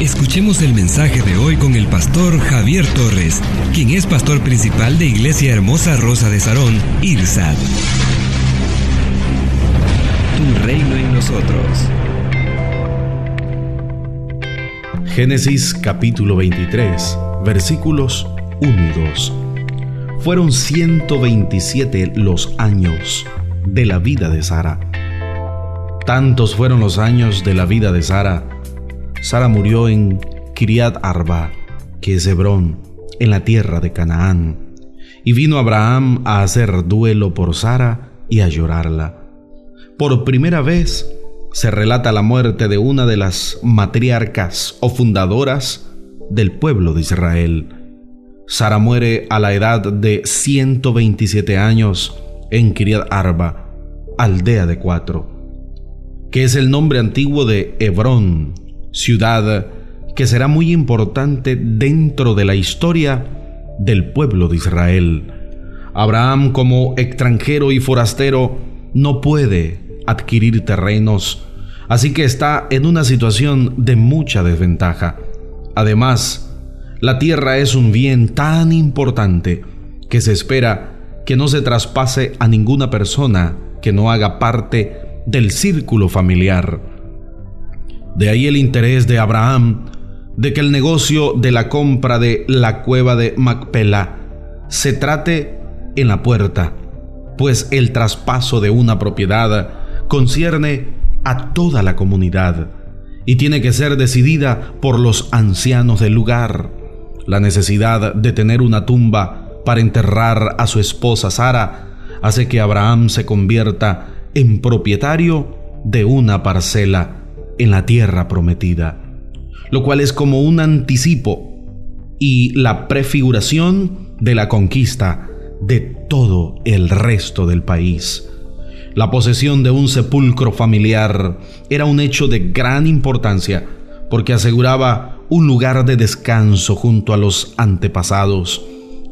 Escuchemos el mensaje de hoy con el pastor Javier Torres, quien es pastor principal de Iglesia Hermosa Rosa de Sarón, IRSAD. Tu reino en nosotros. Génesis capítulo 23, versículos 1 y 2. Fueron 127 los años de la vida de Sara. Tantos fueron los años de la vida de Sara Sara murió en Kiriat Arba, que es Hebrón, en la tierra de Canaán. Y vino Abraham a hacer duelo por Sara y a llorarla. Por primera vez se relata la muerte de una de las matriarcas o fundadoras del pueblo de Israel. Sara muere a la edad de 127 años en Kiriat Arba, aldea de cuatro, que es el nombre antiguo de Hebrón, ciudad que será muy importante dentro de la historia del pueblo de Israel. Abraham como extranjero y forastero no puede adquirir terrenos, así que está en una situación de mucha desventaja. Además, la tierra es un bien tan importante que se espera que no se traspase a ninguna persona que no haga parte del círculo familiar. De ahí el interés de Abraham de que el negocio de la compra de la cueva de Macpela se trate en la puerta, pues el traspaso de una propiedad concierne a toda la comunidad y tiene que ser decidida por los ancianos del lugar. La necesidad de tener una tumba para enterrar a su esposa Sara hace que Abraham se convierta en propietario de una parcela en la tierra prometida, lo cual es como un anticipo y la prefiguración de la conquista de todo el resto del país. La posesión de un sepulcro familiar era un hecho de gran importancia porque aseguraba un lugar de descanso junto a los antepasados.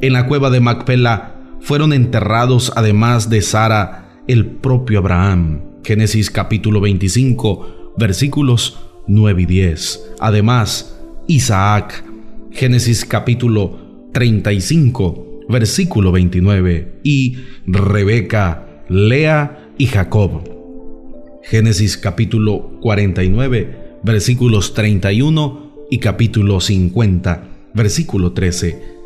En la cueva de Macpela fueron enterrados además de Sara el propio Abraham. Génesis capítulo 25 versículos 9 y 10. Además, Isaac, Génesis capítulo 35, versículo 29, y Rebeca, Lea y Jacob. Génesis capítulo 49, versículos 31 y capítulo 50, versículo 13.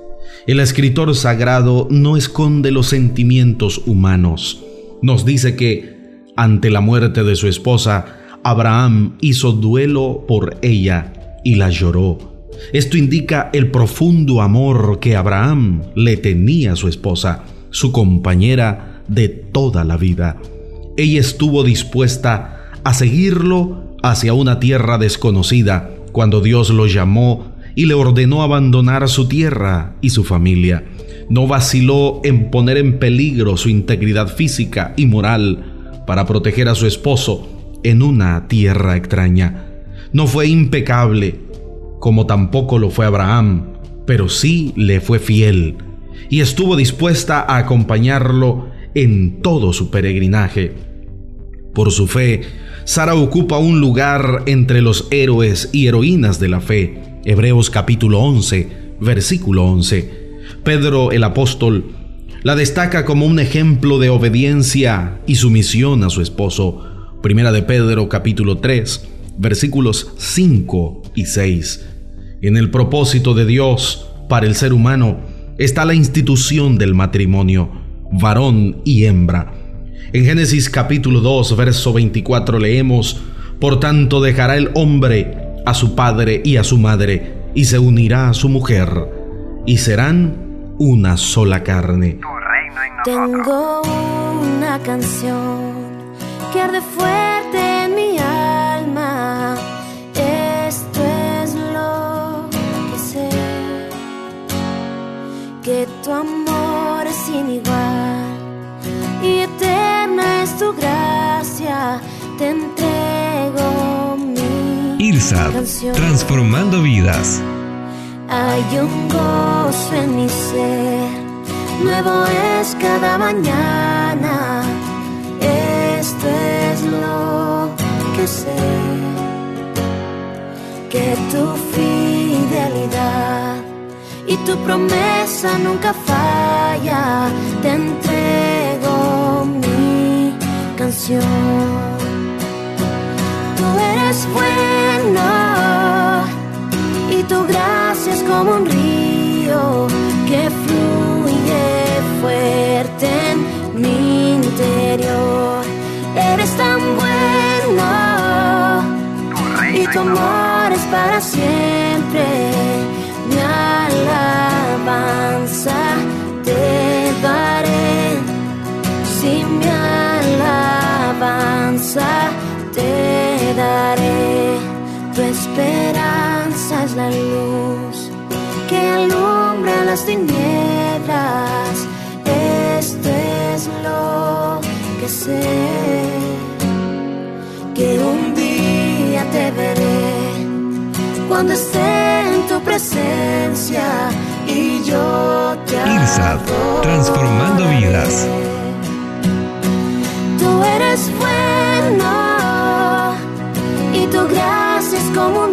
El escritor sagrado no esconde los sentimientos humanos. Nos dice que, ante la muerte de su esposa, Abraham hizo duelo por ella y la lloró. Esto indica el profundo amor que Abraham le tenía a su esposa, su compañera de toda la vida. Ella estuvo dispuesta a seguirlo hacia una tierra desconocida cuando Dios lo llamó y le ordenó abandonar su tierra y su familia. No vaciló en poner en peligro su integridad física y moral para proteger a su esposo en una tierra extraña. No fue impecable, como tampoco lo fue Abraham, pero sí le fue fiel y estuvo dispuesta a acompañarlo en todo su peregrinaje. Por su fe, Sara ocupa un lugar entre los héroes y heroínas de la fe. Hebreos capítulo 11, versículo 11. Pedro el apóstol la destaca como un ejemplo de obediencia y sumisión a su esposo. Primera de Pedro capítulo 3, versículos 5 y 6. En el propósito de Dios para el ser humano está la institución del matrimonio, varón y hembra. En Génesis capítulo 2, verso 24 leemos, Por tanto dejará el hombre a su padre y a su madre, y se unirá a su mujer, y serán una sola carne. Tengo una canción que arde fuerte en mi alma. Esto es lo que sé, que tu amor es sin igual y eterna es tu gracia. Te entrego mi Irsa, canción. transformando vidas. Hay un gozo en mi ser, nuevo es cada mañana tu fidelidad y tu promesa nunca falla. Te entrego mi canción. Tú eres bueno siempre. Mi alabanza te daré. Si mi alabanza te daré. Tu esperanza es la luz que alumbra las tinieblas. Esto es lo que sé. Cuando esté en tu presencia y yo te IRSAD, transformando vidas. Tú eres bueno y tu gracia es como un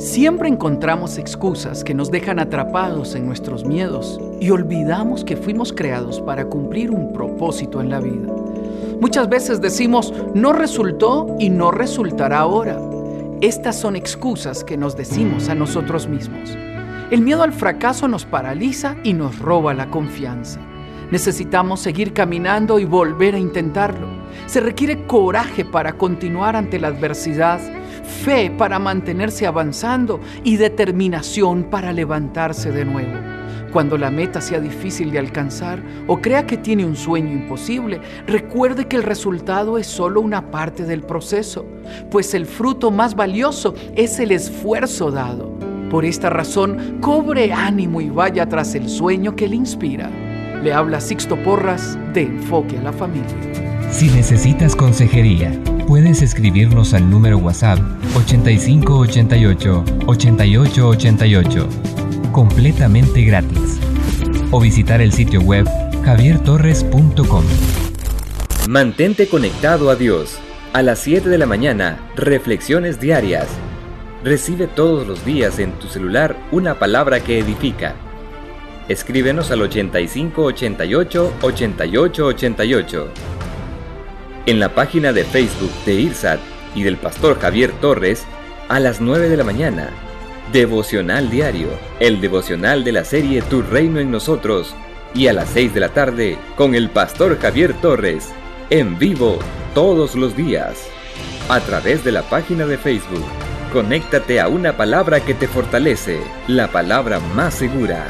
Siempre encontramos excusas que nos dejan atrapados en nuestros miedos y olvidamos que fuimos creados para cumplir un propósito en la vida. Muchas veces decimos, no resultó y no resultará ahora. Estas son excusas que nos decimos a nosotros mismos. El miedo al fracaso nos paraliza y nos roba la confianza. Necesitamos seguir caminando y volver a intentarlo. Se requiere coraje para continuar ante la adversidad, fe para mantenerse avanzando y determinación para levantarse de nuevo. Cuando la meta sea difícil de alcanzar o crea que tiene un sueño imposible, recuerde que el resultado es solo una parte del proceso, pues el fruto más valioso es el esfuerzo dado. Por esta razón, cobre ánimo y vaya tras el sueño que le inspira. Le habla Sixto Porras de Enfoque a la Familia. Si necesitas consejería, puedes escribirnos al número WhatsApp 8588 8888, completamente gratis. O visitar el sitio web javiertorres.com. Mantente conectado a Dios. A las 7 de la mañana, reflexiones diarias. Recibe todos los días en tu celular una palabra que edifica. Escríbenos al 8588 8888. En la página de Facebook de IRSAT y del pastor Javier Torres, a las 9 de la mañana. Devocional Diario, el devocional de la serie Tu Reino en Nosotros. Y a las 6 de la tarde, con el pastor Javier Torres, en vivo todos los días. A través de la página de Facebook, conéctate a una palabra que te fortalece, la palabra más segura.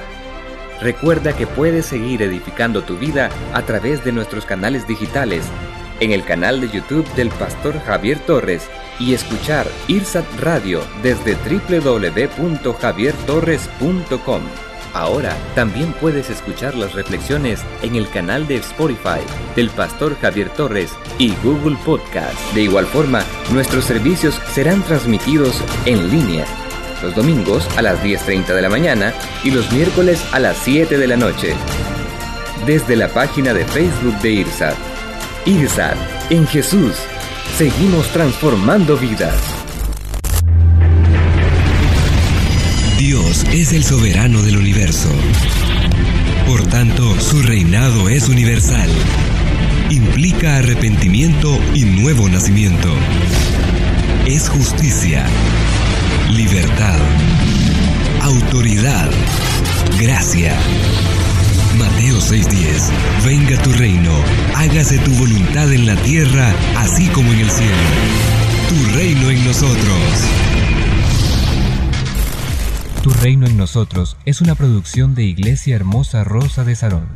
Recuerda que puedes seguir edificando tu vida a través de nuestros canales digitales, en el canal de YouTube del Pastor Javier Torres y escuchar IRSAT Radio desde www.javiertorres.com. Ahora también puedes escuchar las reflexiones en el canal de Spotify del Pastor Javier Torres y Google Podcast. De igual forma, nuestros servicios serán transmitidos en línea los domingos a las 10.30 de la mañana y los miércoles a las 7 de la noche. Desde la página de Facebook de IRSAT. En Jesús, seguimos transformando vidas. Dios es el soberano del universo. Por tanto, su reinado es universal. Implica arrepentimiento y nuevo nacimiento. Es justicia, libertad, autoridad, gracia. Mateo 6:10 Venga tu reino, hágase tu voluntad en la tierra, así como en el cielo. Tu reino en nosotros. Tu reino en nosotros es una producción de Iglesia Hermosa Rosa de Sarón.